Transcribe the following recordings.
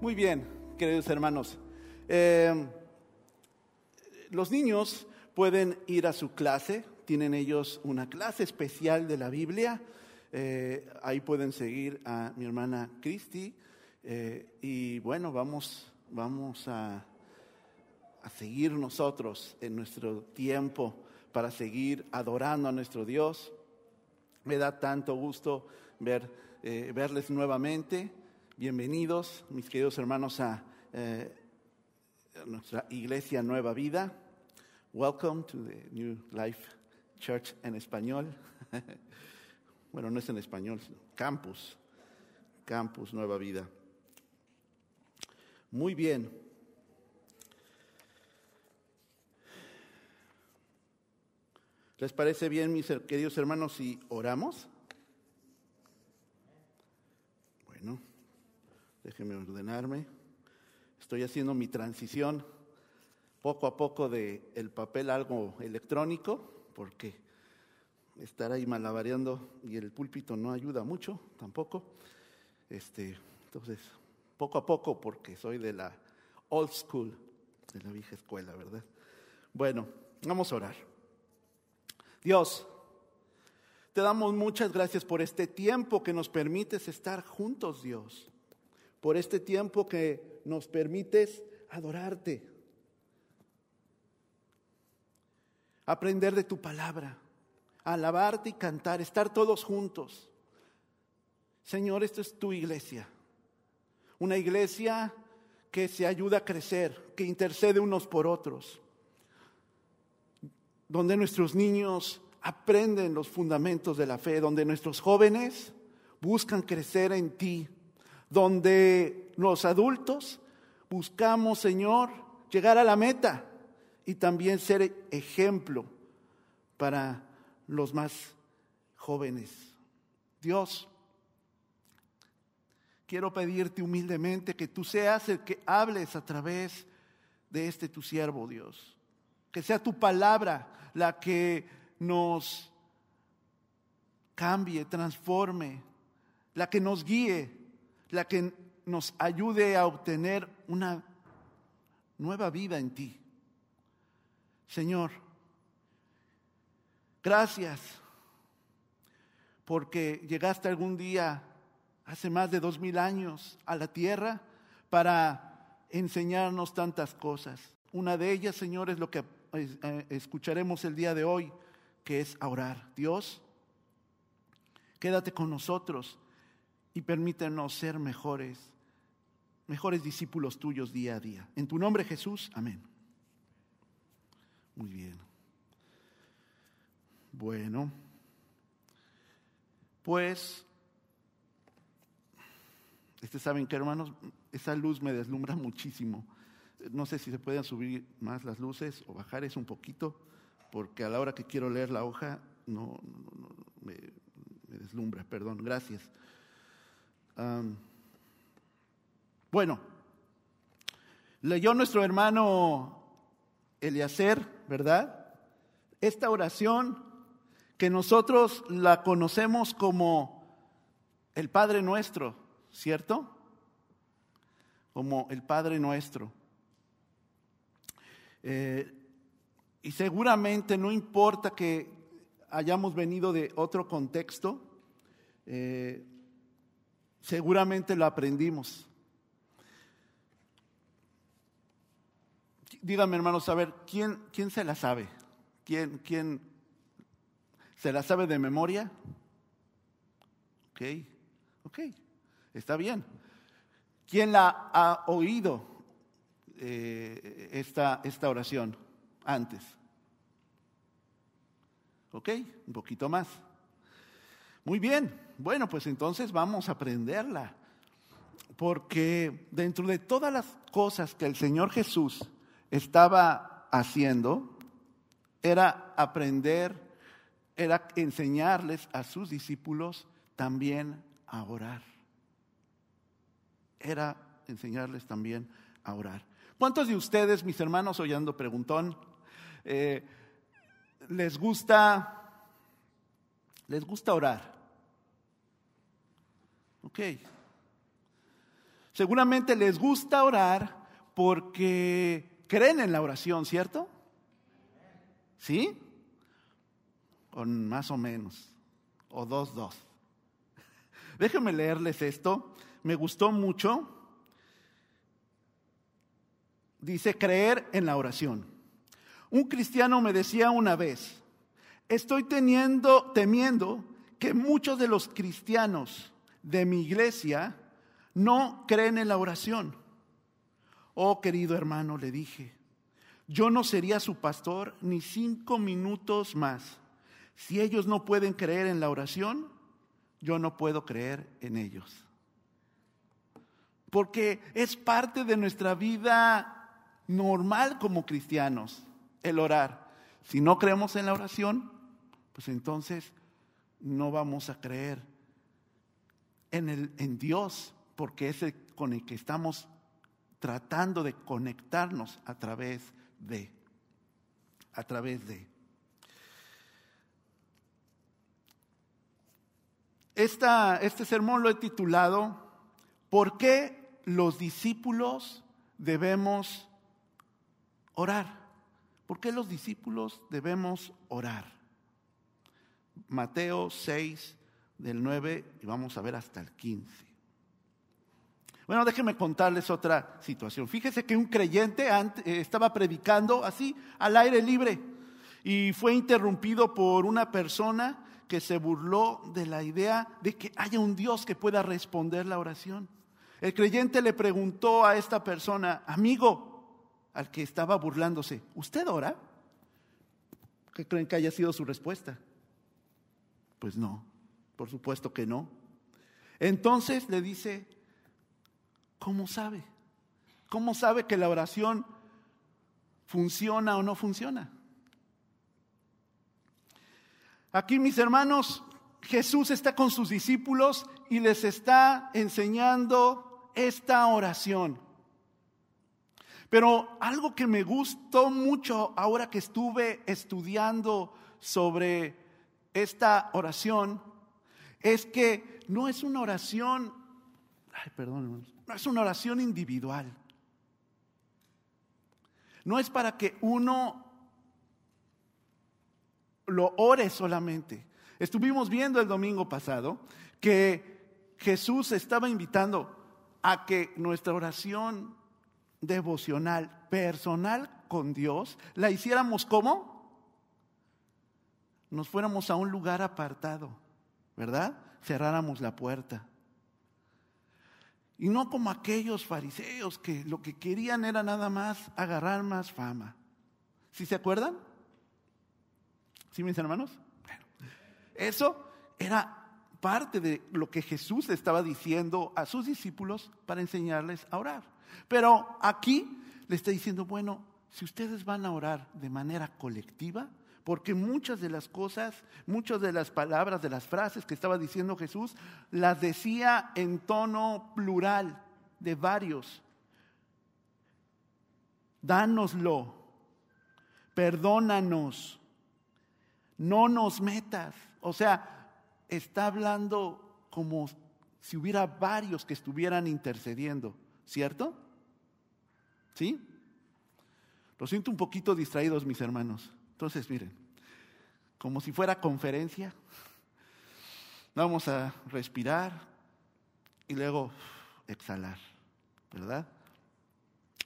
Muy bien, queridos hermanos. Eh, los niños pueden ir a su clase, tienen ellos una clase especial de la Biblia. Eh, ahí pueden seguir a mi hermana Cristi. Eh, y bueno, vamos, vamos a, a seguir nosotros en nuestro tiempo para seguir adorando a nuestro Dios. Me da tanto gusto ver, eh, verles nuevamente. Bienvenidos, mis queridos hermanos, a, eh, a nuestra iglesia Nueva Vida. Welcome to the New Life Church en español. bueno, no es en español, campus, campus Nueva Vida. Muy bien. ¿Les parece bien, mis queridos hermanos, si oramos? Bueno, déjenme ordenarme. Estoy haciendo mi transición poco a poco de el papel algo electrónico, porque estar ahí malabareando y el púlpito no ayuda mucho tampoco. Este, entonces, poco a poco, porque soy de la old school, de la vieja escuela, ¿verdad? Bueno, vamos a orar. Dios, te damos muchas gracias por este tiempo que nos permites estar juntos, Dios. Por este tiempo que nos permites adorarte. Aprender de tu palabra. Alabarte y cantar. Estar todos juntos. Señor, esta es tu iglesia. Una iglesia que se ayuda a crecer, que intercede unos por otros donde nuestros niños aprenden los fundamentos de la fe, donde nuestros jóvenes buscan crecer en ti, donde los adultos buscamos, Señor, llegar a la meta y también ser ejemplo para los más jóvenes. Dios, quiero pedirte humildemente que tú seas el que hables a través de este tu siervo, Dios. Que sea tu palabra la que nos cambie, transforme, la que nos guíe, la que nos ayude a obtener una nueva vida en ti. Señor, gracias porque llegaste algún día, hace más de dos mil años, a la tierra para enseñarnos tantas cosas. Una de ellas, Señor, es lo que eh, escucharemos el día de hoy, que es orar. Dios, quédate con nosotros y permítenos ser mejores, mejores discípulos tuyos día a día. En tu nombre Jesús, amén. Muy bien. Bueno, pues, este saben que hermanos, esa luz me deslumbra muchísimo. No sé si se pueden subir más las luces o bajar eso un poquito, porque a la hora que quiero leer la hoja no, me, deslumbra, perdón, gracias. Bueno, leyó nuestro hermano Eliacer, ¿verdad? Esta oración que nosotros la conocemos como el Padre Nuestro, ¿cierto? Como el Padre Nuestro. Eh, y seguramente no importa que hayamos venido de otro contexto, eh, seguramente lo aprendimos. Dígame, hermanos, a ver, ¿quién, quién se la sabe? ¿Quién, ¿Quién se la sabe de memoria? Ok, ok, está bien. ¿Quién la ha oído? Eh, esta, esta oración antes. ¿Ok? Un poquito más. Muy bien. Bueno, pues entonces vamos a aprenderla. Porque dentro de todas las cosas que el Señor Jesús estaba haciendo, era aprender, era enseñarles a sus discípulos también a orar. Era enseñarles también a orar. ¿Cuántos de ustedes, mis hermanos, oyendo preguntón, eh, les gusta, les gusta orar? Ok. Seguramente les gusta orar porque creen en la oración, ¿cierto? ¿Sí? O más o menos. O dos, dos. Déjenme leerles esto. Me gustó mucho. Dice creer en la oración. Un cristiano me decía una vez, estoy teniendo, temiendo que muchos de los cristianos de mi iglesia no creen en la oración. Oh querido hermano, le dije, yo no sería su pastor ni cinco minutos más. Si ellos no pueden creer en la oración, yo no puedo creer en ellos. Porque es parte de nuestra vida normal como cristianos el orar. Si no creemos en la oración, pues entonces no vamos a creer en, el, en Dios, porque es con el que estamos tratando de conectarnos a través de, a través de. Esta, este sermón lo he titulado ¿Por qué los discípulos debemos orar? ¿Por qué los discípulos debemos orar? Mateo 6, del 9, y vamos a ver hasta el 15. Bueno, déjenme contarles otra situación. Fíjese que un creyente eh, estaba predicando así, al aire libre, y fue interrumpido por una persona que se burló de la idea de que haya un Dios que pueda responder la oración. El creyente le preguntó a esta persona, amigo, al que estaba burlándose, ¿usted ora? ¿Qué creen que haya sido su respuesta? Pues no, por supuesto que no. Entonces le dice, ¿Cómo sabe? ¿Cómo sabe que la oración funciona o no funciona? Aquí, mis hermanos, Jesús está con sus discípulos y les está enseñando esta oración. Pero algo que me gustó mucho ahora que estuve estudiando sobre esta oración es que no es una oración, ay, perdón, no es una oración individual. No es para que uno lo ore solamente. Estuvimos viendo el domingo pasado que Jesús estaba invitando a que nuestra oración devocional, personal con Dios, la hiciéramos como? Nos fuéramos a un lugar apartado, ¿verdad? Cerráramos la puerta y no como aquellos fariseos que lo que querían era nada más agarrar más fama. ¿Sí se acuerdan? ¿Sí, mis hermanos? Eso era parte de lo que Jesús estaba diciendo a sus discípulos para enseñarles a orar. Pero aquí le está diciendo, bueno, si ustedes van a orar de manera colectiva, porque muchas de las cosas, muchas de las palabras, de las frases que estaba diciendo Jesús, las decía en tono plural de varios. Dánoslo, perdónanos, no nos metas. O sea, está hablando como si hubiera varios que estuvieran intercediendo, ¿cierto? ¿Sí? Lo siento un poquito distraídos, mis hermanos. Entonces, miren, como si fuera conferencia, vamos a respirar y luego exhalar, ¿verdad?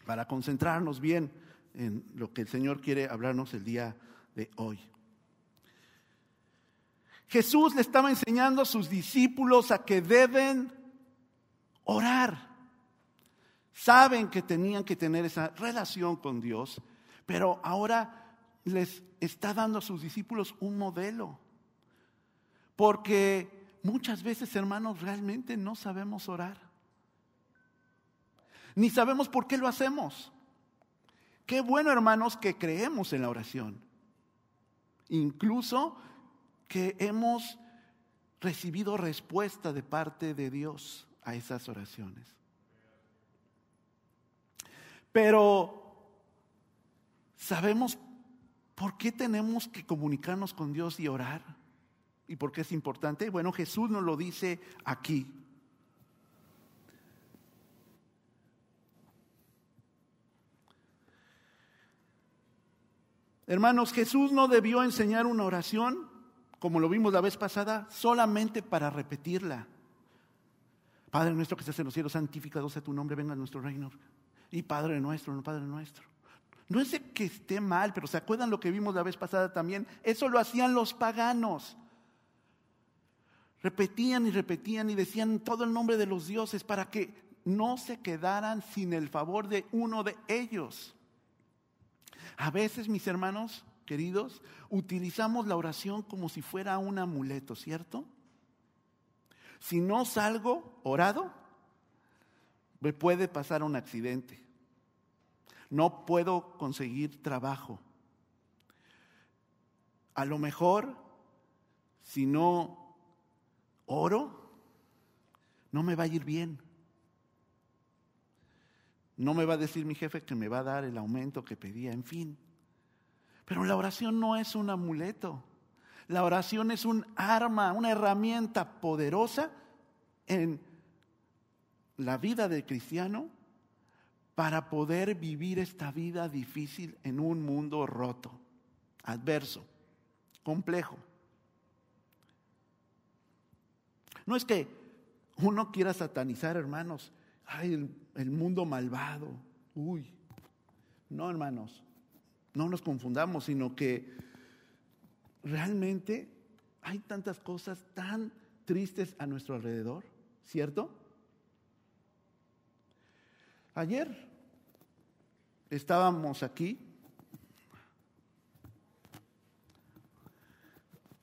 Para concentrarnos bien en lo que el Señor quiere hablarnos el día de hoy. Jesús le estaba enseñando a sus discípulos a que deben orar. Saben que tenían que tener esa relación con Dios, pero ahora les está dando a sus discípulos un modelo. Porque muchas veces, hermanos, realmente no sabemos orar. Ni sabemos por qué lo hacemos. Qué bueno, hermanos, que creemos en la oración. Incluso que hemos recibido respuesta de parte de Dios a esas oraciones. Pero sabemos ¿Por qué tenemos que comunicarnos con Dios y orar? ¿Y por qué es importante? Bueno, Jesús nos lo dice aquí. Hermanos, Jesús no debió enseñar una oración, como lo vimos la vez pasada, solamente para repetirla. Padre nuestro que estás en los cielos, santificado sea tu nombre, venga nuestro reino. Y Padre nuestro, no Padre nuestro. No es que esté mal, pero ¿se acuerdan lo que vimos la vez pasada también? Eso lo hacían los paganos. Repetían y repetían y decían todo el nombre de los dioses para que no se quedaran sin el favor de uno de ellos. A veces, mis hermanos queridos, utilizamos la oración como si fuera un amuleto, ¿cierto? Si no salgo orado, me puede pasar un accidente. No puedo conseguir trabajo. A lo mejor, si no oro, no me va a ir bien. No me va a decir mi jefe que me va a dar el aumento que pedía, en fin. Pero la oración no es un amuleto. La oración es un arma, una herramienta poderosa en la vida del cristiano para poder vivir esta vida difícil en un mundo roto, adverso, complejo. No es que uno quiera satanizar, hermanos, ay, el, mundo malvado, uy. No, hermanos, no nos confundamos, sino que realmente hay tantas cosas tan tristes a nuestro alrededor, ¿cierto? Ayer estábamos aquí,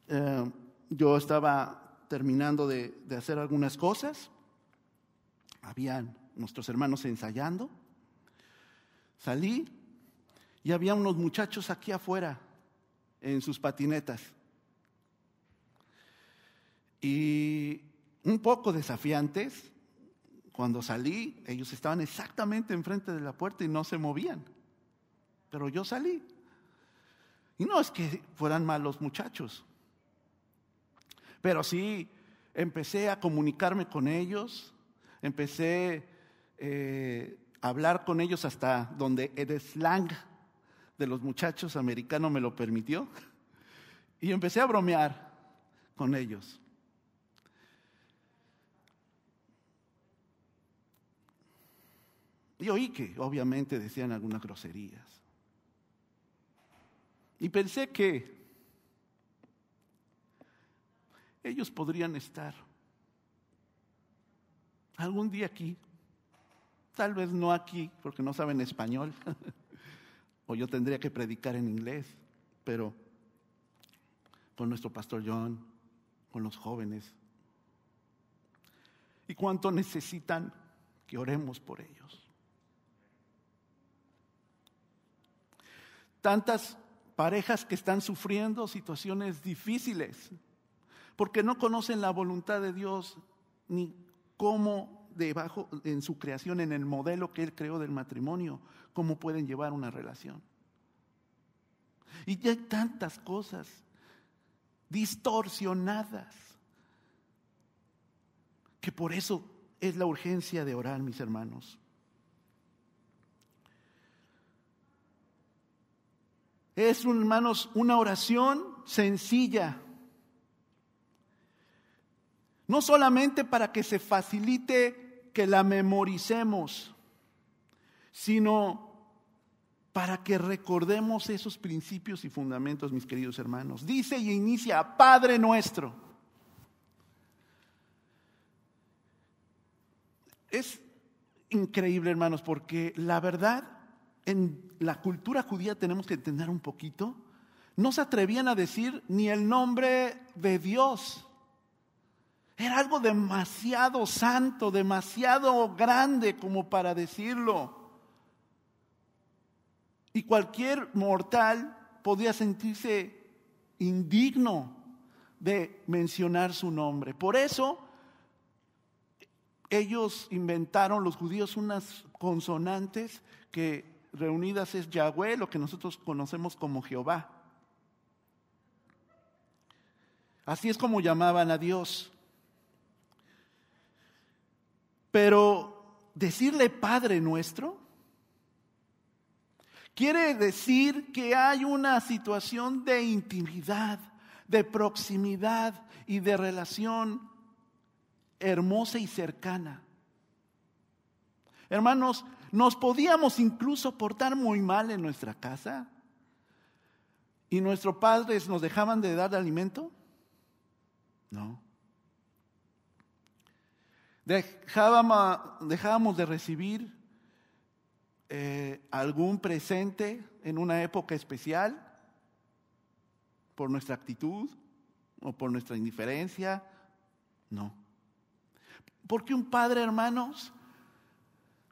eh, yo estaba terminando de, de hacer algunas cosas habían nuestros hermanos ensayando. Salí y había unos muchachos aquí afuera en sus patinetas. Y un poco desafiantes, cuando salí, ellos estaban exactamente enfrente de la puerta y no se movían. Pero yo salí. Y no es que fueran malos muchachos, pero sí empecé a comunicarme con ellos, empecé eh, a hablar con ellos hasta donde el slang de los muchachos americanos me lo permitió. Y empecé a bromear con ellos. Y oí que obviamente decían algunas groserías. Y pensé que ellos podrían estar algún día aquí, tal vez no aquí porque no saben español, o yo tendría que predicar en inglés, pero con nuestro pastor John, con los jóvenes. ¿Y cuánto necesitan que oremos por ellos? Tantas parejas que están sufriendo situaciones difíciles porque no conocen la voluntad de Dios ni cómo debajo en su creación, en el modelo que él creó del matrimonio, cómo pueden llevar una relación. Y ya hay tantas cosas distorsionadas que por eso es la urgencia de orar, mis hermanos. Es, hermanos, una oración sencilla no solamente para que se facilite que la memoricemos, sino para que recordemos esos principios y fundamentos, mis queridos hermanos. Dice y inicia, Padre nuestro. Es increíble, hermanos, porque la verdad, en la cultura judía tenemos que entender un poquito, no se atrevían a decir ni el nombre de Dios. Era algo demasiado santo, demasiado grande como para decirlo. Y cualquier mortal podía sentirse indigno de mencionar su nombre. Por eso ellos inventaron, los judíos, unas consonantes que reunidas es Yahweh, lo que nosotros conocemos como Jehová. Así es como llamaban a Dios. Pero decirle Padre nuestro, Quiere decir que hay una situación de intimidad, de proximidad y de relación hermosa y cercana. Hermanos, nos podíamos incluso portar muy mal en nuestra casa y nuestros padres nos dejaban de dar alimento. No. Dejábamos, dejábamos de recibir eh, algún presente en una época especial por nuestra actitud o por nuestra indiferencia. No. Porque un padre, hermanos,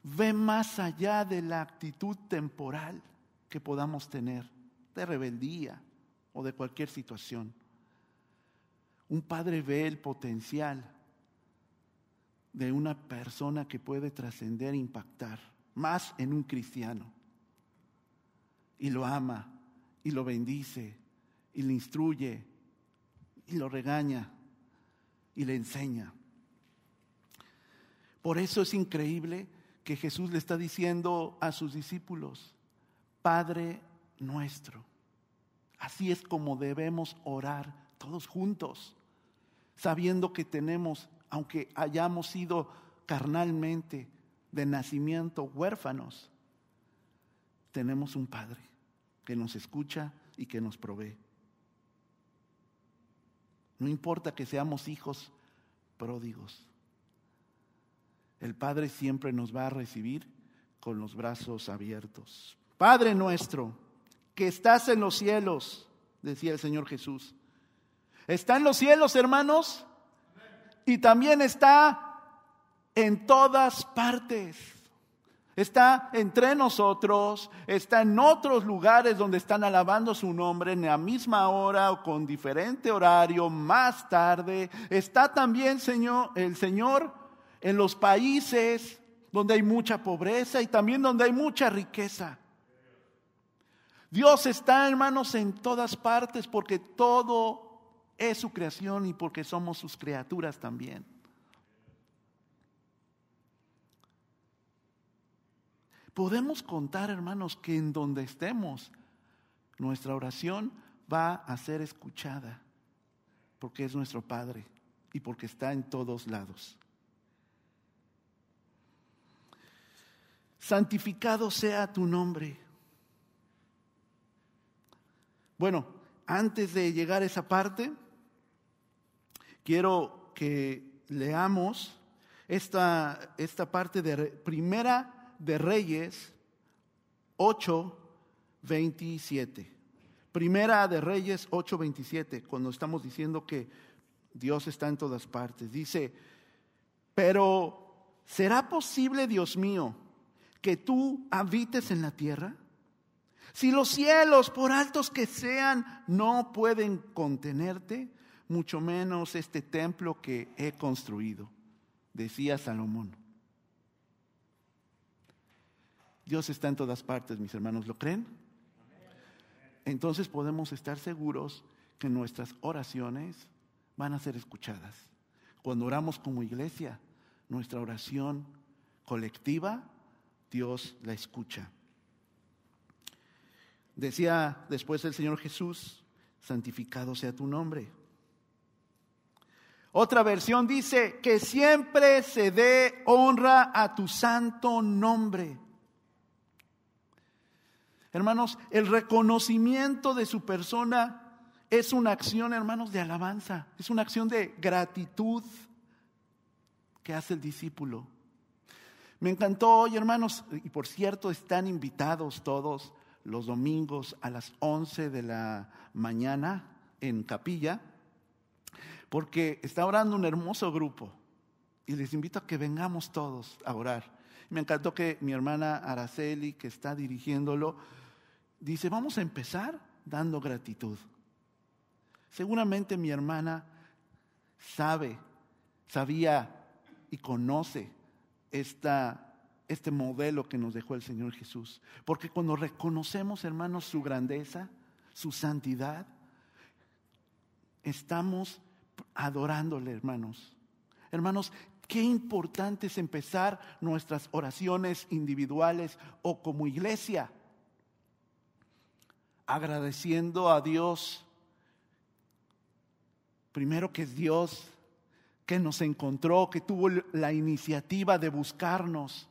ve más allá de la actitud temporal que podamos tener, de rebeldía o de cualquier situación. Un padre ve el potencial de una persona que puede trascender e impactar, más en un cristiano. Y lo ama, y lo bendice, y le instruye, y lo regaña, y le enseña. Por eso es increíble que Jesús le está diciendo a sus discípulos, Padre nuestro. Así es como debemos orar todos juntos, sabiendo que tenemos, aunque hayamos sido carnalmente de nacimiento huérfanos, tenemos un Padre que nos escucha y que nos provee. No importa que seamos hijos pródigos. El Padre siempre nos va a recibir con los brazos abiertos. Padre nuestro, que estás en los cielos, decía el Señor Jesús. Está en los cielos, hermanos, y también está en todas partes. Está entre nosotros, está en otros lugares donde están alabando su nombre en la misma hora o con diferente horario, más tarde. Está también, Señor, el Señor en los países donde hay mucha pobreza y también donde hay mucha riqueza. Dios está, hermanos, en todas partes porque todo es su creación y porque somos sus criaturas también. Podemos contar, hermanos, que en donde estemos, nuestra oración va a ser escuchada, porque es nuestro Padre y porque está en todos lados. Santificado sea tu nombre. Bueno, antes de llegar a esa parte, quiero que leamos esta, esta parte de Primera de Reyes 8, 27. Primera de Reyes 8, 27, cuando estamos diciendo que Dios está en todas partes. Dice, pero ¿será posible, Dios mío, que tú habites en la tierra? Si los cielos, por altos que sean, no pueden contenerte, mucho menos este templo que he construido, decía Salomón. Dios está en todas partes, mis hermanos, ¿lo creen? Entonces podemos estar seguros que nuestras oraciones van a ser escuchadas. Cuando oramos como iglesia, nuestra oración colectiva Dios la escucha. Decía después el Señor Jesús, santificado sea tu nombre. Otra versión dice que siempre se dé honra a tu santo nombre. Hermanos, el reconocimiento de su persona es una acción, hermanos, de alabanza, es una acción de gratitud que hace el discípulo. Me encantó hoy, hermanos, y por cierto, están invitados todos los domingos a las 11 de la mañana en capilla, porque está orando un hermoso grupo y les invito a que vengamos todos a orar. Me encantó que mi hermana Araceli, que está dirigiéndolo, dice, vamos a empezar dando gratitud. Seguramente mi hermana sabe, sabía y conoce esta, este modelo que nos dejó el Señor Jesús. Porque cuando reconocemos, hermanos, su grandeza, su santidad, estamos adorándole, hermanos. Hermanos, qué importante es empezar nuestras oraciones individuales o como iglesia agradeciendo a Dios, primero que es Dios, que nos encontró, que tuvo la iniciativa de buscarnos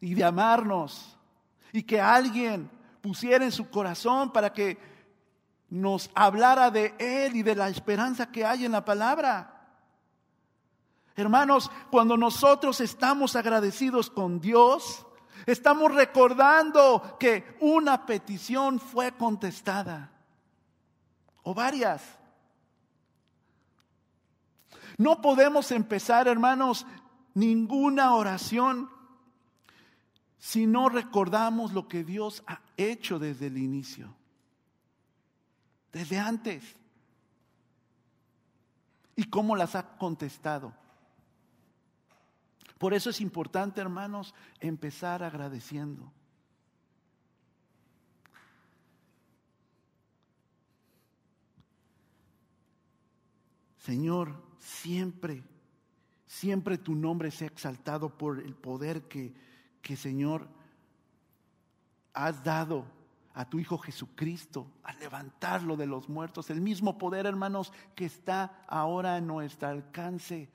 y de amarnos, y que alguien pusiera en su corazón para que nos hablara de Él y de la esperanza que hay en la palabra. Hermanos, cuando nosotros estamos agradecidos con Dios, estamos recordando que una petición fue contestada, o varias. No podemos empezar, hermanos, ninguna oración si no recordamos lo que Dios ha hecho desde el inicio, desde antes, y cómo las ha contestado. Por eso es importante, hermanos, empezar agradeciendo. Señor, siempre, siempre tu nombre sea exaltado por el poder que, que Señor, has dado a tu Hijo Jesucristo a levantarlo de los muertos. El mismo poder, hermanos, que está ahora en nuestro alcance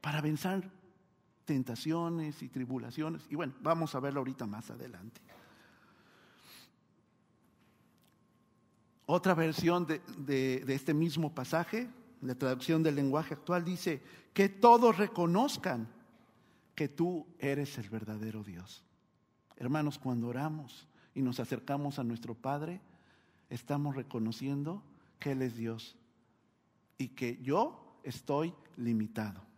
para vencer tentaciones y tribulaciones. Y bueno, vamos a verlo ahorita más adelante. Otra versión de, de este mismo pasaje, la traducción del lenguaje actual, dice, que todos reconozcan que tú eres el verdadero Dios. Hermanos, cuando oramos y nos acercamos a nuestro Padre, estamos reconociendo que Él es Dios y que yo estoy limitado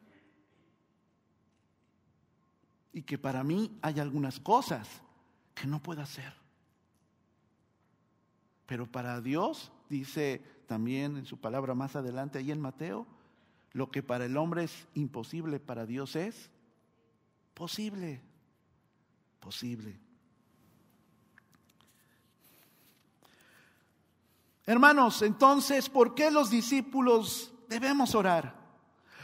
y que para mí hay algunas cosas que no puedo hacer. Pero para Dios, dice también en su palabra más adelante ahí en Mateo, lo que para el hombre es imposible, para Dios es posible, posible. Hermanos, entonces, ¿por qué los discípulos debemos orar?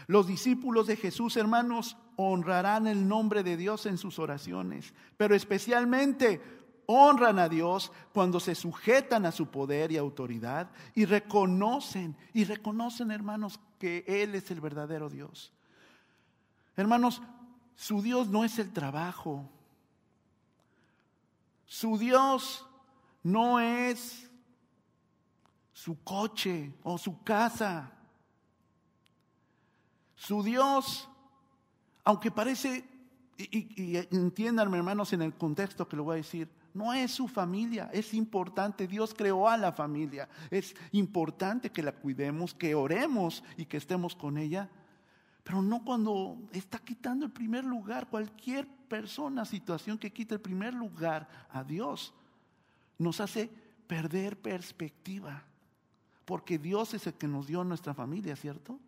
Los discípulos de Jesús, hermanos, honrarán el nombre de Dios en sus oraciones, pero especialmente honran a Dios cuando se sujetan a su poder y autoridad y reconocen, y reconocen, hermanos, que Él es el verdadero Dios. Hermanos, su Dios no es el trabajo. Su Dios no es su coche o su casa. Su Dios aunque parece, y, entiéndanme hermanos en el contexto que lo voy a decir, no es su familia, es importante, Dios creó a la familia, es importante que la cuidemos, que oremos y que estemos con ella, pero no cuando está quitando el primer lugar, cualquier persona, situación que quite el primer lugar a Dios, nos hace perder perspectiva, porque Dios es el que nos dio nuestra familia, ¿cierto?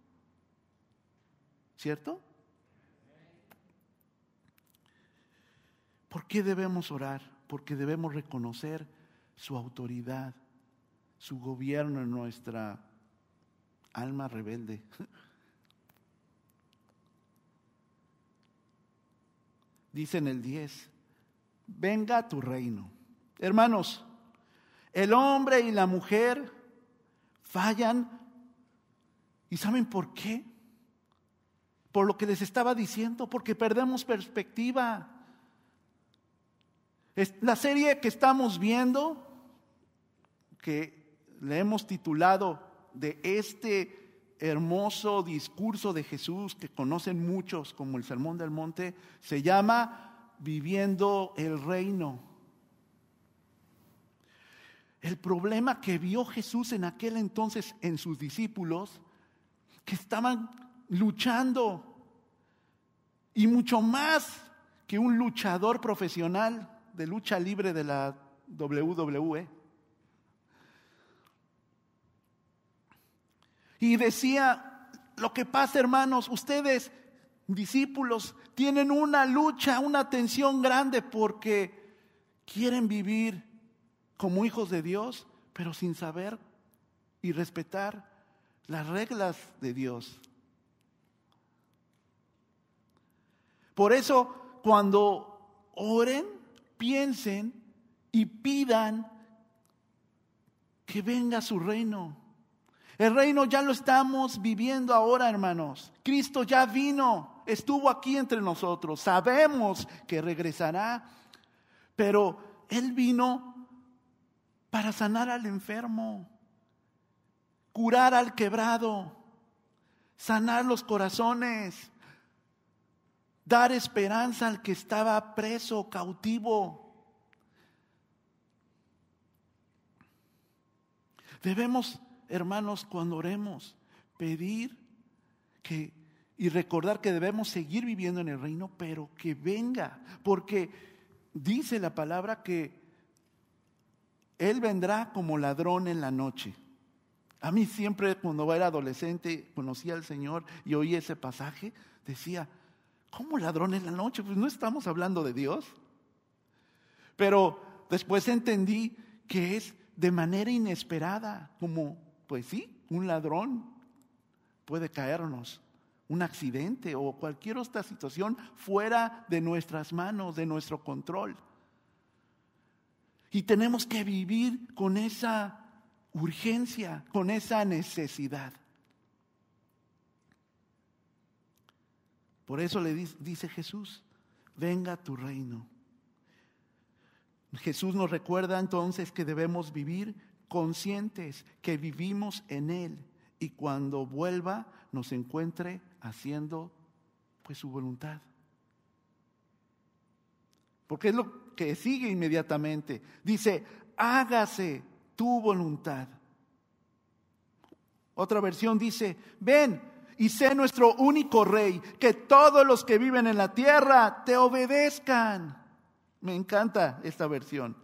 ¿Cierto? ¿Por qué debemos orar? Porque debemos reconocer su autoridad, su gobierno en nuestra alma rebelde. Dice en el 10, venga a tu reino. Hermanos, el hombre y la mujer fallan. ¿Y saben por qué? Por lo que les estaba diciendo, porque perdemos perspectiva. La serie que estamos viendo, que le hemos titulado de este hermoso discurso de Jesús que conocen muchos como el Sermón del Monte, se llama Viviendo el Reino. El problema que vio Jesús en aquel entonces en sus discípulos, que estaban luchando, y mucho más que un luchador profesional, de lucha libre de la WWE. Y decía, lo que pasa hermanos, ustedes, discípulos, tienen una lucha, una tensión grande porque quieren vivir como hijos de Dios, pero sin saber y respetar las reglas de Dios. Por eso, cuando oren, piensen y pidan que venga su reino. El reino ya lo estamos viviendo ahora, hermanos. Cristo ya vino, estuvo aquí entre nosotros. Sabemos que regresará, pero Él vino para sanar al enfermo, curar al quebrado, sanar los corazones, dar esperanza al que estaba preso, cautivo. Debemos, hermanos, cuando oremos, pedir que y recordar que debemos seguir viviendo en el reino, pero que venga, porque dice la palabra que Él vendrá como ladrón en la noche. A mí siempre cuando era adolescente conocía al Señor y oí ese pasaje, decía, ¿cómo ladrón en la noche? Pues no estamos hablando de Dios. Pero después entendí que es de manera inesperada, como, pues sí, un ladrón puede caernos, un accidente o cualquier otra situación fuera de nuestras manos, de nuestro control. Y tenemos que vivir con esa urgencia, con esa necesidad. Por eso le dice Jesús, venga tu reino. Jesús nos recuerda entonces que debemos vivir conscientes que vivimos en Él y cuando vuelva nos encuentre haciendo pues su voluntad. Porque es lo que sigue inmediatamente. Dice, hágase tu voluntad. Otra versión dice, ven y sé nuestro único rey, que todos los que viven en la tierra te obedezcan. Me encanta esta versión.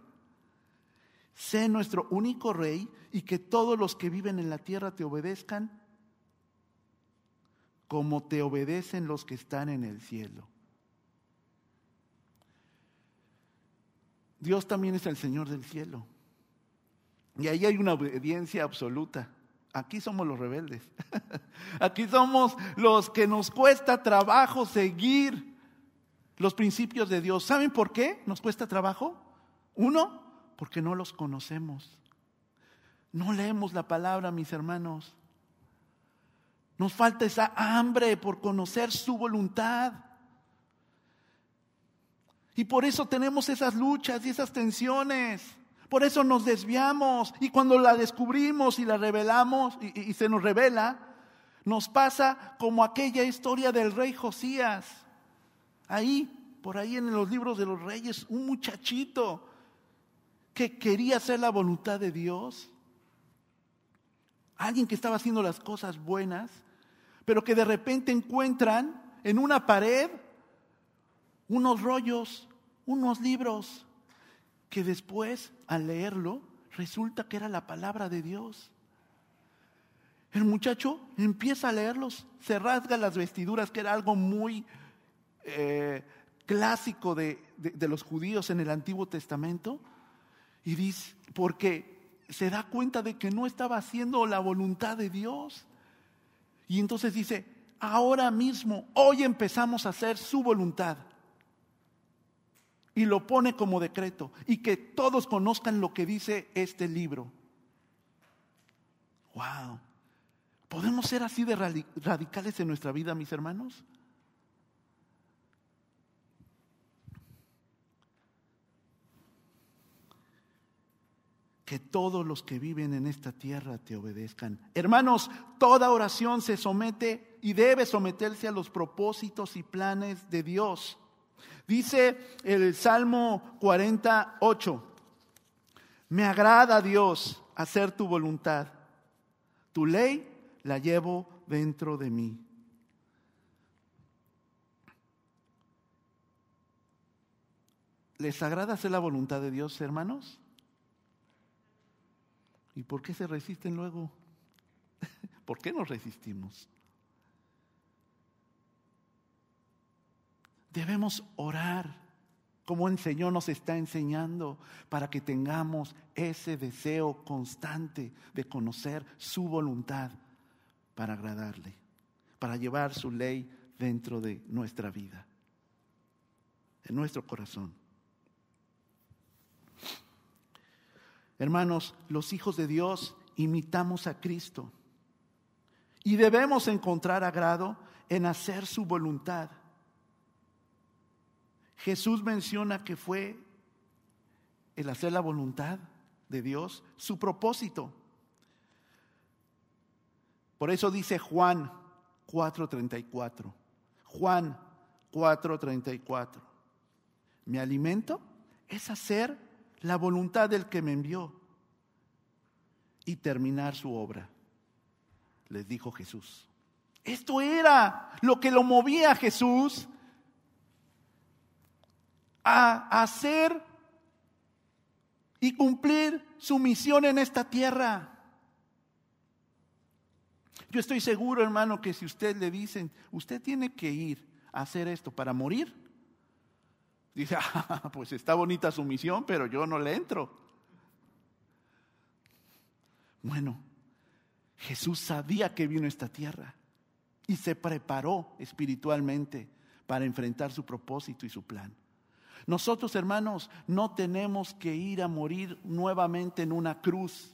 Sé nuestro único rey y que todos los que viven en la tierra te obedezcan como te obedecen los que están en el cielo. Dios también es el Señor del cielo. Y ahí hay una obediencia absoluta. Aquí somos los rebeldes. Aquí somos los que nos cuesta trabajo seguir los principios de Dios. ¿Saben por qué nos cuesta trabajo? Uno, porque no los conocemos. No leemos la palabra, mis hermanos. Nos falta esa hambre por conocer su voluntad. Y por eso tenemos esas luchas y esas tensiones. Por eso nos desviamos. Y cuando la descubrimos y la revelamos y, se nos revela, nos pasa como aquella historia del rey Josías. Ahí, por ahí en los libros de los reyes, un muchachito que quería hacer la voluntad de Dios. Alguien que estaba haciendo las cosas buenas, pero que de repente encuentran en una pared unos rollos, unos libros, que después al leerlo resulta que era la palabra de Dios. El muchacho empieza a leerlos, se rasga las vestiduras, que era algo muy eh, clásico de, de los judíos en el Antiguo Testamento, y dice, porque se da cuenta de que no estaba haciendo la voluntad de Dios. Y entonces dice, ahora mismo, hoy empezamos a hacer su voluntad. Y lo pone como decreto. Y que todos conozcan lo que dice este libro. Wow. ¿Podemos ser así de radicales en nuestra vida, mis hermanos? que todos los que viven en esta tierra te obedezcan. Hermanos, toda oración se somete y debe someterse a los propósitos y planes de Dios. Dice el Salmo 48, me agrada Dios hacer tu voluntad, tu ley la llevo dentro de mí. ¿Les agrada hacer la voluntad de Dios, hermanos? ¿Y por qué se resisten luego? ¿Por qué nos resistimos? Debemos orar como el Señor nos está enseñando para que tengamos ese deseo constante de conocer su voluntad para agradarle, para llevar su ley dentro de nuestra vida, en nuestro corazón. Hermanos, los hijos de Dios imitamos a Cristo y debemos encontrar agrado en hacer su voluntad. Jesús menciona que fue el hacer la voluntad de Dios su propósito. Por eso dice Juan 4:34. Juan 4:34. Mi alimento es hacer la voluntad del que me envió y terminar su obra, les dijo Jesús. Esto era lo que lo movía a Jesús a hacer y cumplir su misión en esta tierra. Yo estoy seguro, hermano, que si usted le dicen, usted tiene que ir a hacer esto para morir, dice, ah, pues está bonita su misión, pero yo no le entro. Bueno, Jesús sabía que vino a esta tierra y se preparó espiritualmente para enfrentar su propósito y su plan. Nosotros, hermanos, no tenemos que ir a morir nuevamente en una cruz,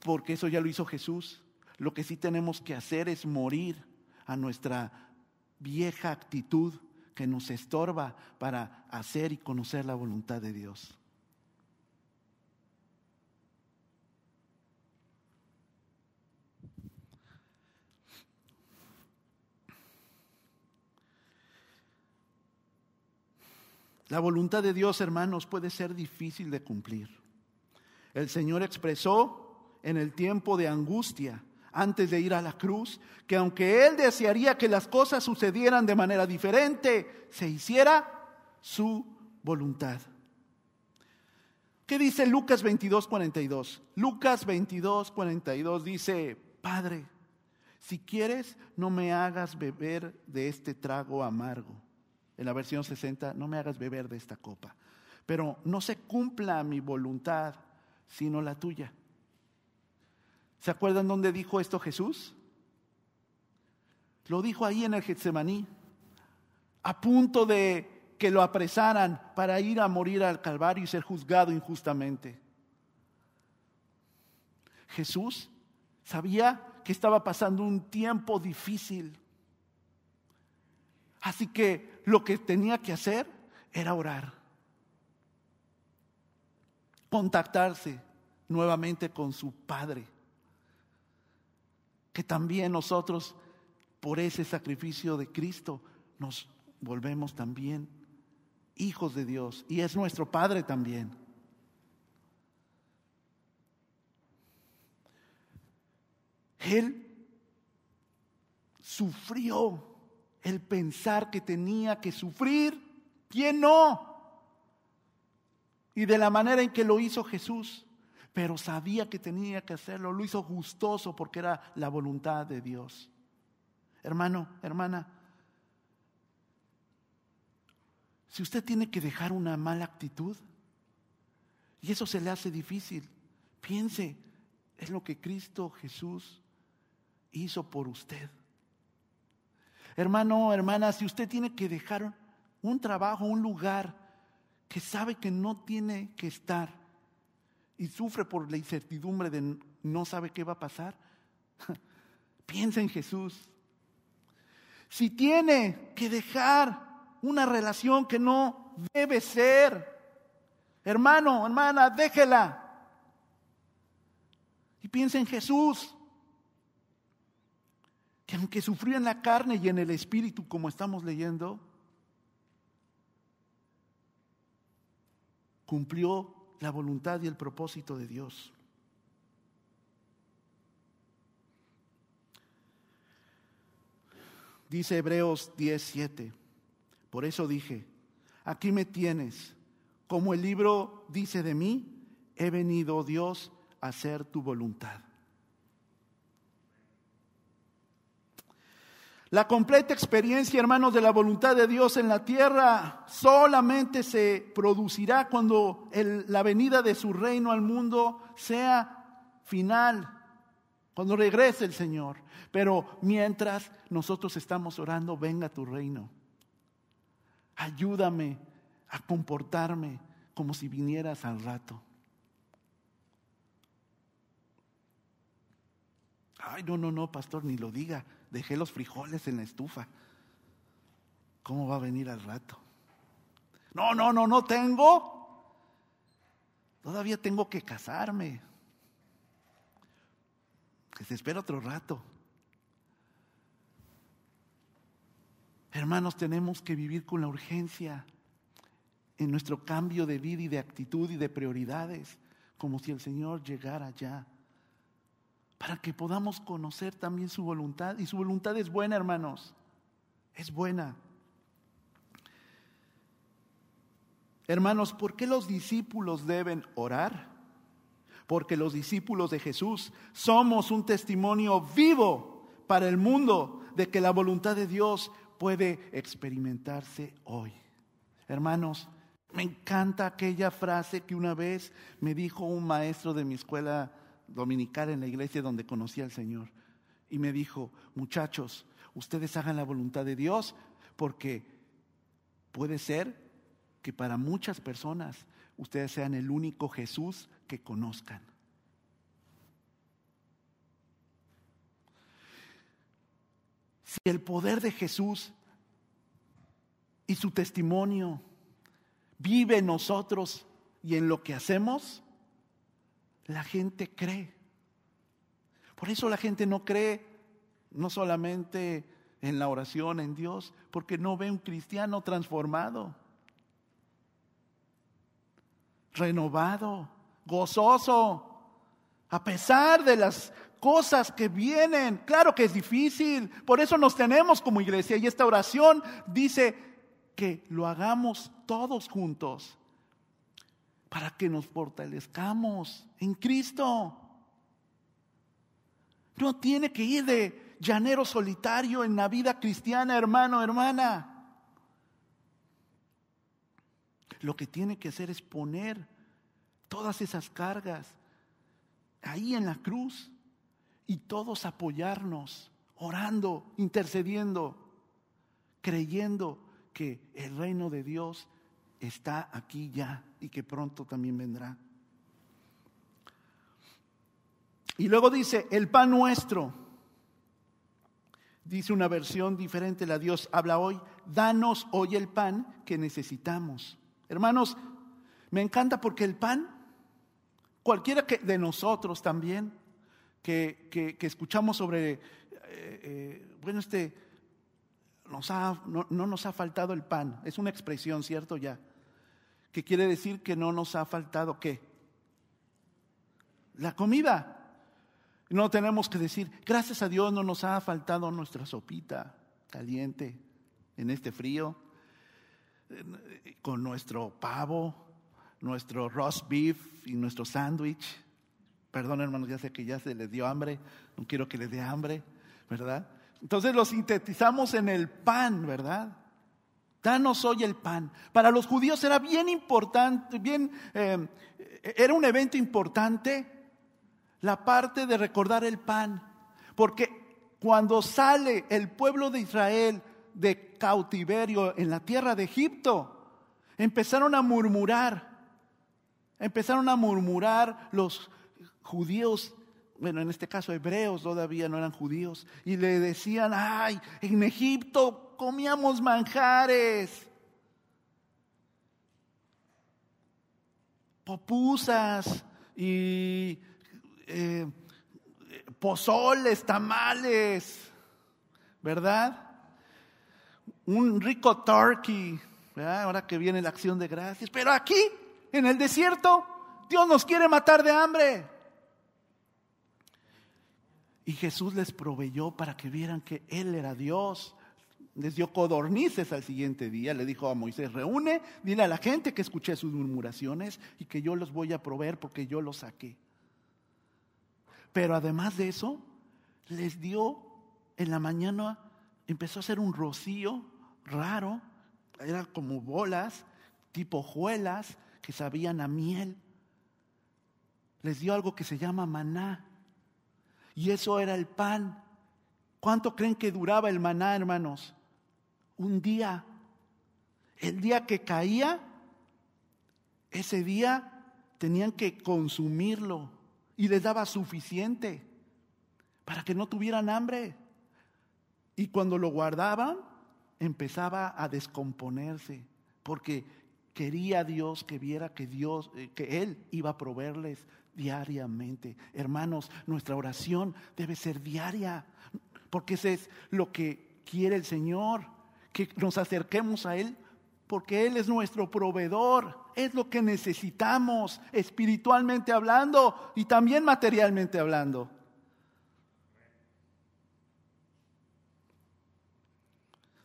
porque eso ya lo hizo Jesús. Lo que sí tenemos que hacer es morir a nuestra vieja actitud que nos estorba para hacer y conocer la voluntad de Dios. La voluntad de Dios, hermanos, puede ser difícil de cumplir. El Señor expresó en el tiempo de angustia, antes de ir a la cruz, que aunque Él desearía que las cosas sucedieran de manera diferente, se hiciera su voluntad. ¿Qué dice Lucas 22, 42? Lucas 22, 42 dice, Padre, si quieres, no me hagas beber de este trago amargo en la versión 60, no me hagas beber de esta copa, pero no se cumpla mi voluntad, sino la tuya. ¿Se acuerdan dónde dijo esto Jesús? Lo dijo ahí en el Getsemaní, a punto de que lo apresaran para ir a morir al Calvario y ser juzgado injustamente. Jesús sabía que estaba pasando un tiempo difícil. Así que lo que tenía que hacer era orar, contactarse nuevamente con su Padre, que también nosotros, por ese sacrificio de Cristo, nos volvemos también hijos de Dios y es nuestro Padre también. Él sufrió el pensar que tenía que sufrir. ¿Quién no? Y de la manera en que lo hizo Jesús, pero sabía que tenía que hacerlo, lo hizo gustoso porque era la voluntad de Dios. Hermano, hermana, si usted tiene que dejar una mala actitud y eso se le hace difícil, piense, es lo que Cristo Jesús hizo por usted. Hermano, hermana, si usted tiene que dejar un trabajo, un lugar que sabe que no tiene que estar y sufre por la incertidumbre de no sabe qué va a pasar, piensa en Jesús. Si tiene que dejar una relación que no debe ser, hermano, hermana, déjela. Y piensa en Jesús aunque sufrió en la carne y en el espíritu, como estamos leyendo, cumplió la voluntad y el propósito de Dios. Dice Hebreos 17, por eso dije, aquí me tienes, como el libro dice de mí, he venido Dios a hacer tu voluntad. La completa experiencia, hermanos, de la voluntad de Dios en la tierra solamente se producirá cuando la venida de su reino al mundo sea final, cuando regrese el Señor. Pero mientras nosotros estamos orando, venga tu reino. Ayúdame a comportarme como si vinieras al rato. Ay, no, no, no, pastor, ni lo diga. Dejé los frijoles en la estufa. ¿Cómo va a venir al rato? No, no, no, no tengo. Todavía tengo que casarme. Que se espera otro rato. Hermanos, tenemos que vivir con la urgencia en nuestro cambio de vida y de actitud y de prioridades, como si el Señor llegara ya, para que podamos conocer también su voluntad. Y su voluntad es buena, hermanos, es buena. Hermanos, ¿por qué los discípulos deben orar? Porque los discípulos de Jesús somos un testimonio vivo para el mundo de que la voluntad de Dios puede experimentarse hoy. Hermanos, me encanta aquella frase que una vez me dijo un maestro de mi escuela dominical en la iglesia donde conocí al Señor. Y me dijo, muchachos, ustedes hagan la voluntad de Dios porque puede ser que para muchas personas ustedes sean el único Jesús que conozcan. Si el poder de Jesús y su testimonio vive en nosotros y en lo que hacemos, la gente cree. Por eso la gente no cree no solamente en la oración, en Dios, porque no ve un cristiano transformado, renovado, gozoso, a pesar de las cosas que vienen. Claro que es difícil, por eso nos tenemos como iglesia y esta oración dice que lo hagamos todos juntos para que nos fortalezcamos en Cristo. No tiene que ir de llanero solitario en la vida cristiana, hermano, hermana. Lo que tiene que hacer es poner todas esas cargas ahí en la cruz y todos apoyarnos, orando, intercediendo, creyendo que el reino de Dios está aquí ya y que pronto también vendrá. Y luego dice, el pan nuestro, dice una versión diferente, la Dios habla hoy, danos hoy el pan que necesitamos. Hermanos, me encanta porque el pan, cualquiera que de nosotros también, que, escuchamos sobre, eh, eh, bueno, este, nos ha, no, no nos ha faltado el pan, es una expresión, ¿cierto? Ya, que quiere decir que no nos ha faltado qué? La comida. No tenemos que decir, gracias a Dios no nos ha faltado nuestra sopita caliente en este frío, con nuestro pavo, nuestro roast beef y nuestro sándwich. Perdón, hermanos, ya sé que ya se les dio hambre, no quiero que les dé hambre, ¿verdad? Entonces lo sintetizamos en el pan, ¿verdad? Danos hoy el pan. Para los judíos era bien importante, bien, eh, era un evento importante la parte de recordar el pan, porque cuando sale el pueblo de Israel de cautiverio en la tierra de Egipto, empezaron a murmurar, empezaron a murmurar los judíos, bueno, en este caso hebreos todavía no eran judíos, y le decían, ay, en Egipto comíamos manjares, popusas y eh, pozoles, tamales, ¿verdad? Un rico turkey, ahora que viene la acción de gracias, pero aquí, en el desierto, Dios nos quiere matar de hambre. Y Jesús les proveyó para que vieran que Él era Dios. Les dio codornices al siguiente día. Le dijo a Moisés, reúne, dile a la gente que escuché sus murmuraciones y que yo los voy a proveer porque yo los saqué. Pero además de eso, les dio en la mañana, empezó a hacer un rocío raro, era como bolas, tipo hojuelas que sabían a miel. Les dio algo que se llama maná. Y eso era el pan. ¿Cuánto creen que duraba el maná, hermanos? Un día. El día que caía, ese día tenían que consumirlo y les daba suficiente para que no tuvieran hambre. Y cuando lo guardaban, empezaba a descomponerse, porque quería Dios que viera que Dios, eh, que Él iba a proveerles diariamente. Hermanos, nuestra oración debe ser diaria, porque eso es lo que quiere el Señor, que nos acerquemos a Él, porque Él es nuestro proveedor, es lo que necesitamos espiritualmente hablando y también materialmente hablando.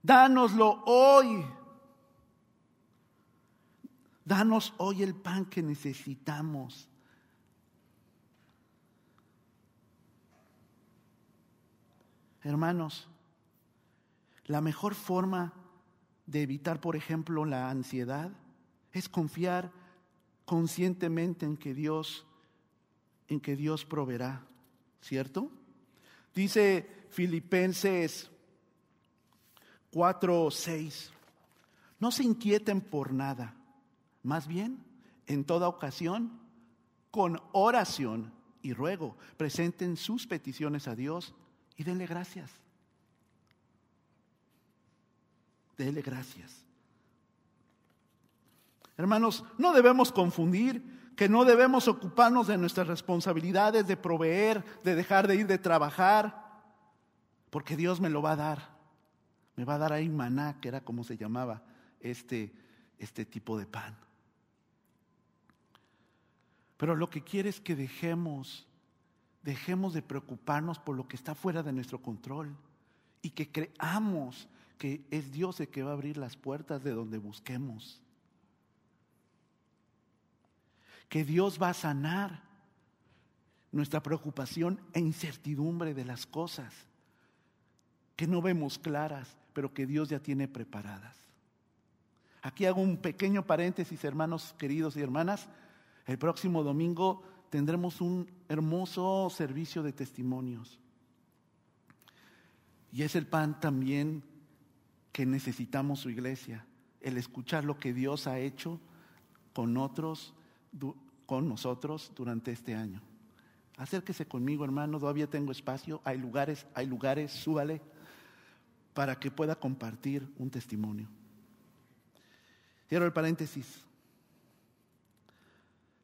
Dánoslo hoy. Danos hoy el pan que necesitamos. Hermanos, la mejor forma de evitar, por ejemplo, la ansiedad es confiar conscientemente en que Dios en que Dios proveerá, ¿cierto? Dice Filipenses 4 6. No se inquieten por nada, más bien, en toda ocasión, con oración y ruego, presenten sus peticiones a Dios y denle gracias. Denle gracias. Hermanos, no debemos confundir que no debemos ocuparnos de nuestras responsabilidades de proveer, de dejar de ir de trabajar, porque Dios me lo va a dar. Me va a dar ahí maná, que era como se llamaba este, este tipo de pan. Pero lo que quiere es que dejemos dejemos de preocuparnos por lo que está fuera de nuestro control y que creamos que es Dios el que va a abrir las puertas de donde busquemos. Que Dios va a sanar nuestra preocupación e incertidumbre de las cosas que no vemos claras, pero que Dios ya tiene preparadas. Aquí hago un pequeño paréntesis, hermanos queridos y hermanas. El próximo domingo tendremos un hermoso servicio de testimonios. Y es el pan también que necesitamos su iglesia, el escuchar lo que Dios ha hecho con otros, con nosotros durante este año. Acérquese conmigo, hermano, todavía tengo espacio, hay lugares, hay lugares, súbale para que pueda compartir un testimonio. Cierro el paréntesis.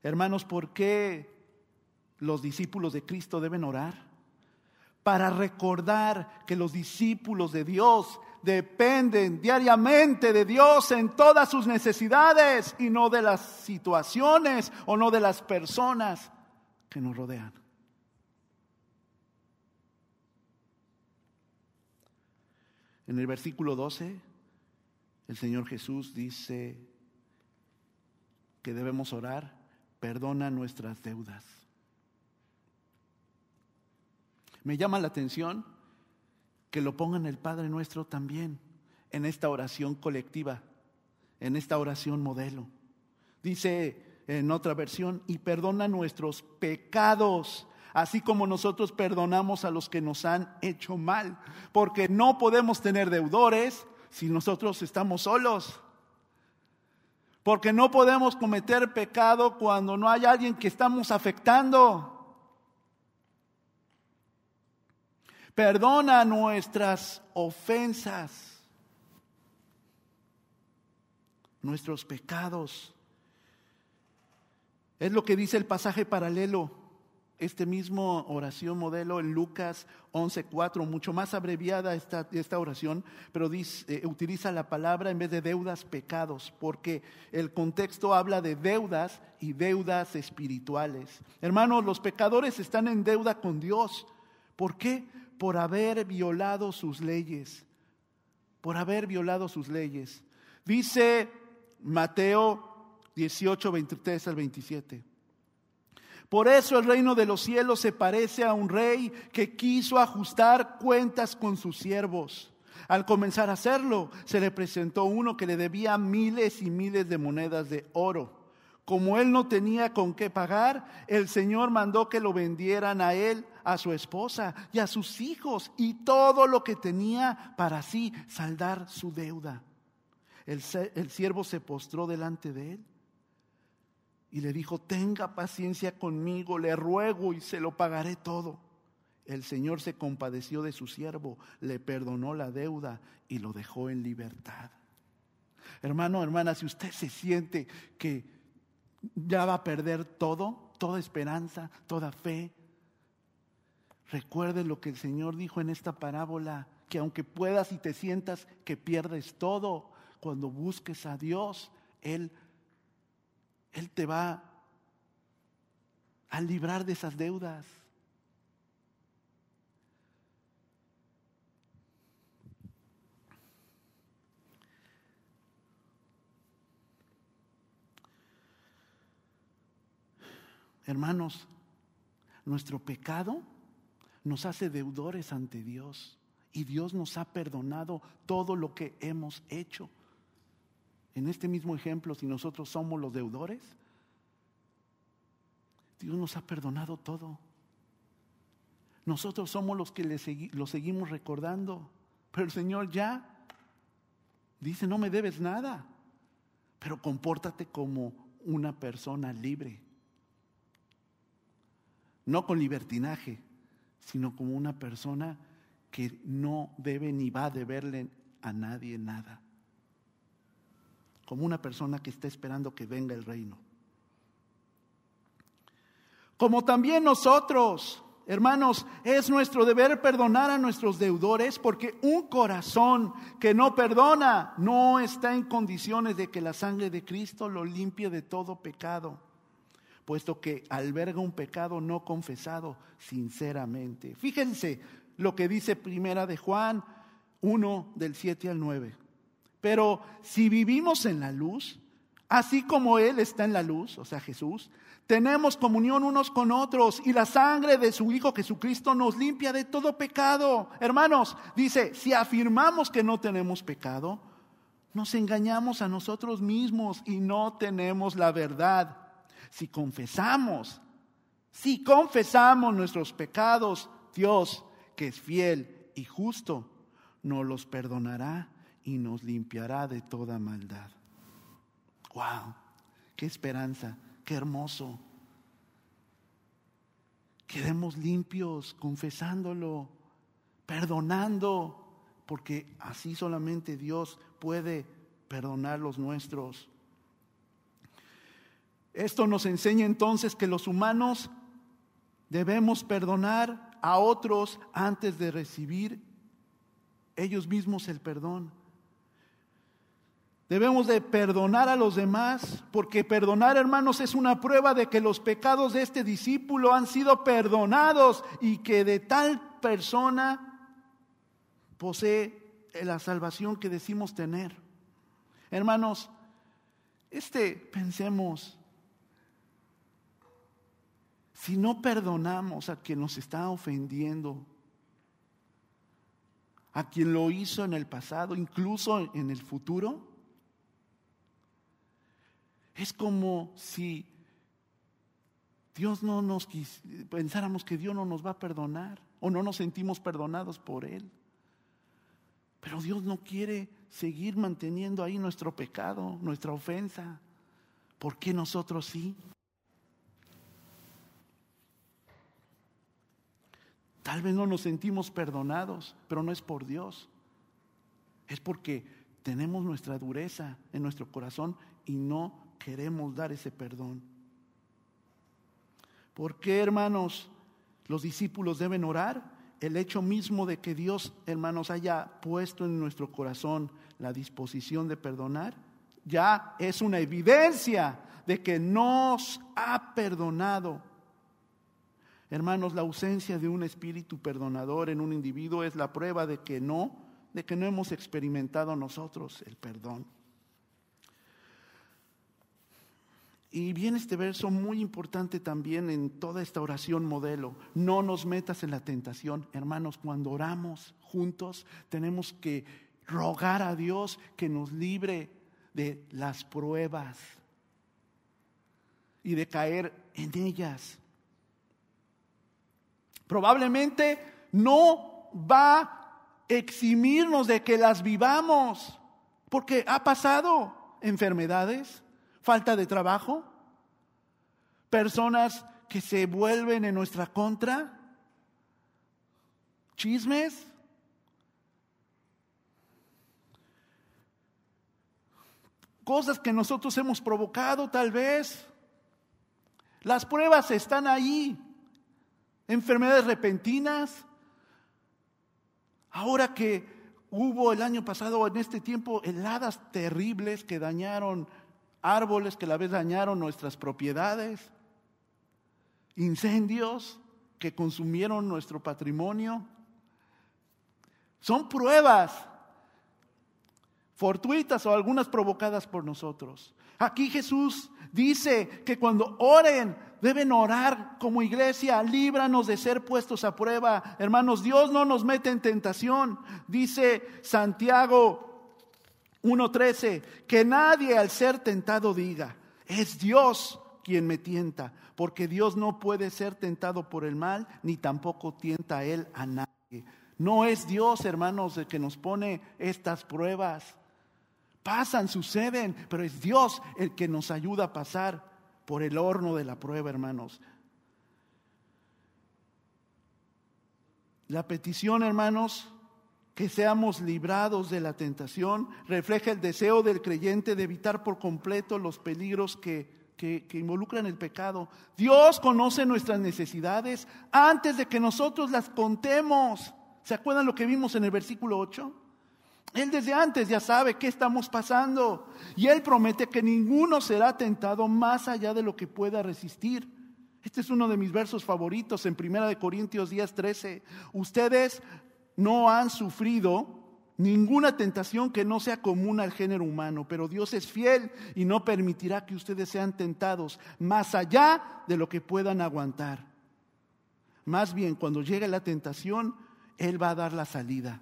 Hermanos, ¿por qué los discípulos de Cristo deben orar para recordar que los discípulos de Dios dependen diariamente de Dios en todas sus necesidades y no de las situaciones o no de las personas que nos rodean. En el versículo 12, el Señor Jesús dice que debemos orar, perdona nuestras deudas. Me llama la atención que lo pongan el Padre nuestro también en esta oración colectiva, en esta oración modelo. Dice en otra versión, y perdona nuestros pecados, así como nosotros perdonamos a los que nos han hecho mal, porque no podemos tener deudores si nosotros estamos solos. Porque no podemos cometer pecado cuando no hay alguien que estamos afectando. Perdona nuestras ofensas, nuestros pecados. Es lo que dice el pasaje paralelo, este mismo oración modelo en Lucas 11.4, mucho más abreviada esta, oración, pero eh, utiliza la palabra en vez de deudas, pecados, porque el contexto habla de deudas y deudas espirituales. Hermanos, los pecadores están en deuda con Dios. ¿Por qué? Por haber violado sus leyes, por haber violado sus leyes. Dice Mateo 18, 23 al 27. Por eso el reino de los cielos se parece a un rey que quiso ajustar cuentas con sus siervos. Al comenzar a hacerlo, se le presentó uno que le debía miles y miles de monedas de oro. Como él no tenía con qué pagar, el Señor mandó que lo vendieran a él a su esposa y a sus hijos y todo lo que tenía para así saldar su deuda. El, el siervo se postró delante de él y le dijo, tenga paciencia conmigo, le ruego y se lo pagaré todo. el Señor se compadeció de su siervo, le perdonó la deuda y lo dejó en libertad. Hermano, hermana, si usted se siente que ya va a perder todo, toda esperanza, toda fe, recuerde lo que el Señor dijo en esta parábola, que aunque puedas y te sientas que pierdes todo, cuando busques a Dios, Él, Él te va a librar de esas deudas. Hermanos, nuestro pecado nos hace deudores ante Dios y Dios nos ha perdonado todo lo que hemos hecho. En este mismo ejemplo, si nosotros somos los deudores, Dios nos ha perdonado todo. Nosotros somos los que le lo seguimos recordando, pero el Señor ya dice, no me debes nada, pero compórtate como una persona libre no con libertinaje, sino como una persona que no debe ni va a deberle a nadie nada. Como una persona que está esperando que venga el reino. Como también nosotros, hermanos, es nuestro deber perdonar a nuestros deudores porque un corazón que no perdona no está en condiciones de que la sangre de Cristo lo limpie de todo pecado puesto que alberga un pecado no confesado sinceramente. Fíjense lo que dice Primera de Juan 1 del 7 al 9. Pero si vivimos en la luz, así como Él está en la luz, o sea Jesús, tenemos comunión unos con otros y la sangre de su Hijo Jesucristo nos limpia de todo pecado. Hermanos, dice, si afirmamos que no tenemos pecado, nos engañamos a nosotros mismos y no tenemos la verdad si confesamos, si confesamos nuestros pecados, Dios, que es fiel y justo, nos los perdonará y nos limpiará de toda maldad. ¡Wow! ¡Qué esperanza! ¡Qué hermoso! Quedemos limpios, confesándolo, perdonando, porque así solamente Dios puede perdonar los nuestros. Esto nos enseña entonces que los humanos debemos perdonar a otros antes de recibir ellos mismos el perdón. Debemos de perdonar a los demás, porque perdonar, hermanos, es una prueba de que los pecados de este discípulo han sido perdonados y que de tal persona posee la salvación que decimos tener. Hermanos, este pensemos, si no perdonamos a quien nos está ofendiendo, a quien lo hizo en el pasado, incluso en el futuro, es como si Dios no nos pensáramos que Dios no nos va a perdonar o no nos sentimos perdonados por Él. Pero Dios no quiere seguir manteniendo ahí nuestro pecado, nuestra ofensa. ¿Por qué nosotros sí? Tal vez no nos sentimos perdonados, pero no es por Dios. Es porque tenemos nuestra dureza en nuestro corazón y no queremos dar ese perdón. ¿Por qué, hermanos, los discípulos deben orar? El hecho mismo de que Dios, hermanos, haya puesto en nuestro corazón la disposición de perdonar, ya es una evidencia de que nos ha perdonado Hermanos, la ausencia de un espíritu perdonador en un individuo es la prueba de que no, de que no hemos experimentado nosotros el perdón. Y viene este verso muy importante también en toda esta oración modelo. No nos metas en la tentación. Hermanos, cuando oramos juntos tenemos que rogar a Dios que nos libre de las pruebas y de caer en ellas probablemente no va a eximirnos de que las vivamos, porque ha pasado enfermedades, falta de trabajo, personas que se vuelven en nuestra contra, chismes. Cosas que nosotros hemos provocado tal vez. Las pruebas están ahí. Enfermedades repentinas. Ahora que hubo el año pasado, en este tiempo, heladas terribles que dañaron árboles, que a la vez dañaron nuestras propiedades, incendios que consumieron nuestro patrimonio. Son pruebas fortuitas o algunas provocadas por nosotros. Aquí Jesús dice que cuando oren, deben orar como iglesia, líbranos de ser puestos a prueba. Hermanos, Dios no nos mete en tentación. Dice Santiago 1.13, que nadie al ser tentado diga, es Dios quien me tienta, porque Dios no puede ser tentado por el mal, ni tampoco tienta a Él a nadie. No es Dios, hermanos, el que nos pone estas pruebas. Pasan, suceden, pero es Dios el que nos ayuda a pasar por el horno de la prueba, hermanos. La petición, hermanos, que seamos librados de la tentación, refleja el deseo del creyente de evitar por completo los peligros que, que, involucran el pecado. Dios conoce nuestras necesidades antes de que nosotros las contemos. ¿Se acuerdan lo que vimos en el versículo 8? Él desde antes ya sabe qué estamos pasando y Él promete que ninguno será tentado más allá de lo que pueda resistir. Este es uno de mis versos favoritos en Primera de Corintios 10, 13. Ustedes no han sufrido ninguna tentación que no sea común al género humano, pero Dios es fiel y no permitirá que ustedes sean tentados más allá de lo que puedan aguantar. Más bien, cuando llegue la tentación, Él va a dar la salida.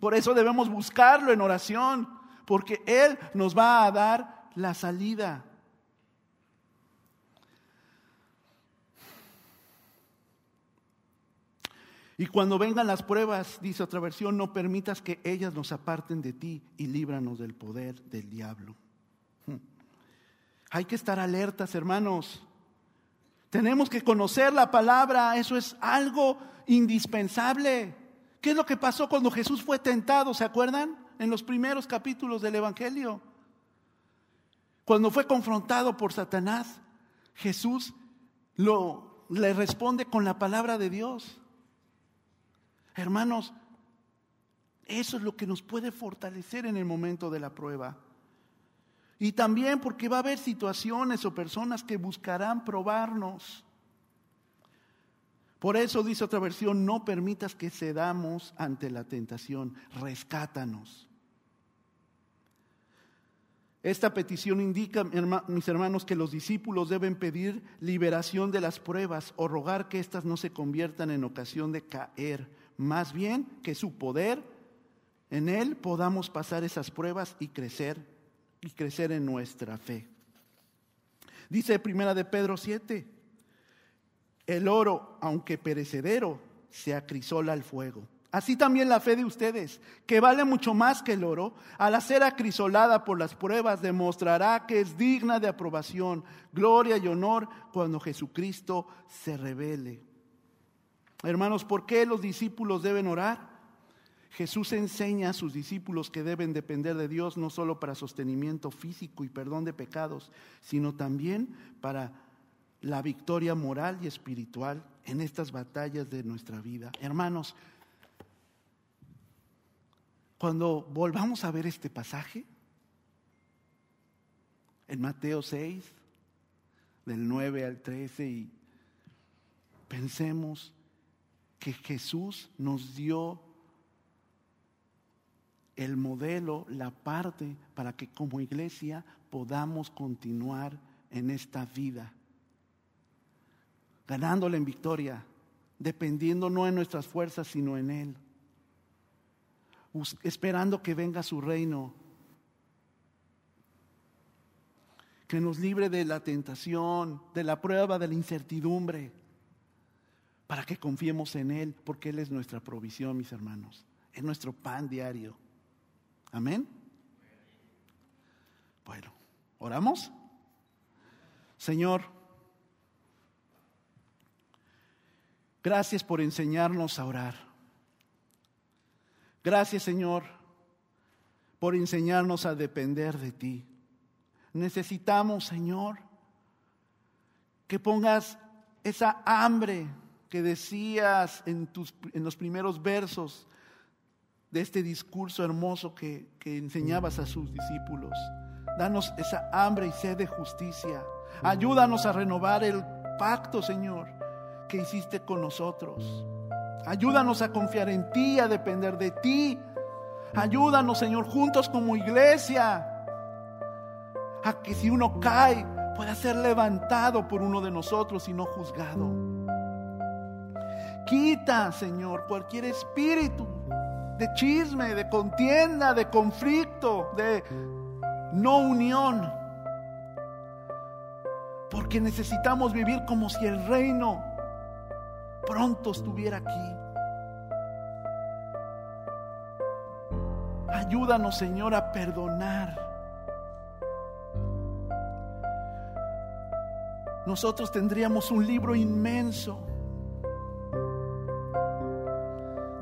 Por eso debemos buscarlo en oración, porque Él nos va a dar la salida. Y cuando vengan las pruebas, dice otra versión, no permitas que ellas nos aparten de ti y líbranos del poder del diablo. Hay que estar alertas, hermanos. Tenemos que conocer la palabra, eso es algo indispensable. ¿Qué es lo que pasó cuando Jesús fue tentado? ¿Se acuerdan? En los primeros capítulos del Evangelio. Cuando fue confrontado por Satanás, Jesús le responde con la palabra de Dios. Hermanos, eso es lo que nos puede fortalecer en el momento de la prueba. Y también porque va a haber situaciones o personas que buscarán probarnos. Por eso dice otra versión, no permitas que cedamos ante la tentación, rescátanos. Esta petición indica, mis hermanos, que los discípulos deben pedir liberación de las pruebas o rogar que éstas no se conviertan en ocasión de caer. Más bien que su poder, en Él podamos pasar esas pruebas y crecer, y crecer en nuestra fe. Dice Primera de Pedro 7, el oro, aunque perecedero, se acrisola al fuego. Así también la fe de ustedes, que vale mucho más que el oro, al ser acrisolada por las pruebas, demostrará que es digna de aprobación, gloria y honor cuando Jesucristo se revele. Hermanos, ¿por qué los discípulos deben orar? Jesús enseña a sus discípulos que deben depender de Dios no solo para sostenimiento físico y perdón de pecados, sino también para la victoria moral y espiritual en estas batallas de nuestra vida. Hermanos, cuando volvamos a ver este pasaje, en Mateo 6, del 9 al 13, y pensemos que Jesús nos dio el modelo, la parte para que como iglesia podamos continuar en esta vida ganándole en victoria, dependiendo no en nuestras fuerzas, sino en Él, esperando que venga su reino, que nos libre de la tentación, de la prueba, de la incertidumbre, para que confiemos en Él, porque Él es nuestra provisión, mis hermanos, es nuestro pan diario. Amén. Bueno, oramos. Señor, Gracias por enseñarnos a orar. Gracias Señor por enseñarnos a depender de ti. Necesitamos, Señor, que pongas esa hambre que decías en, tus, en los primeros versos de este discurso hermoso que, que enseñabas a sus discípulos. Danos esa hambre y sed de justicia. Ayúdanos a renovar el pacto, Señor, que hiciste con nosotros. Ayúdanos a confiar en ti, a depender de ti. Ayúdanos, Señor, juntos como iglesia, a que si uno cae, pueda ser levantado por uno de nosotros y no juzgado. Quita, Señor, cualquier espíritu de chisme, de contienda, de conflicto, de no unión. Porque necesitamos vivir como si el reino pronto estuviera aquí. Ayúdanos, Señor, a perdonar. Nosotros tendríamos un libro inmenso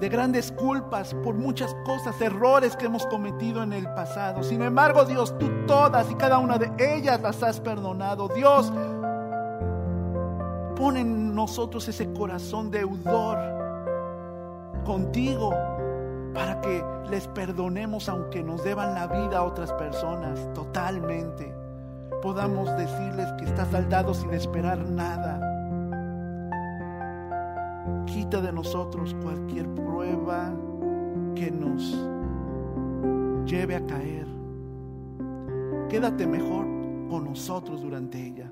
de grandes culpas por muchas cosas, errores que hemos cometido en el pasado. Sin embargo, Dios, tú todas y cada una de ellas las has perdonado. Dios, pone en nosotros ese corazón deudor contigo para que les perdonemos aunque nos deban la vida a otras personas totalmente. Podamos decirles que está saldado sin esperar nada. Quita de nosotros cualquier prueba que nos lleve a caer. Quédate mejor con nosotros durante ella,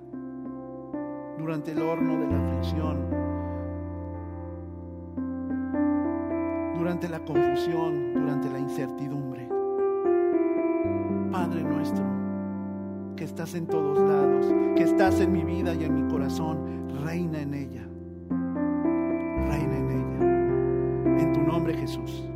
durante el horno de la aflicción durante la confusión, durante la incertidumbre. Padre nuestro, que estás en todos lados, que estás en mi vida y en mi corazón, reina en ella. Reina en ella. En tu nombre Jesús.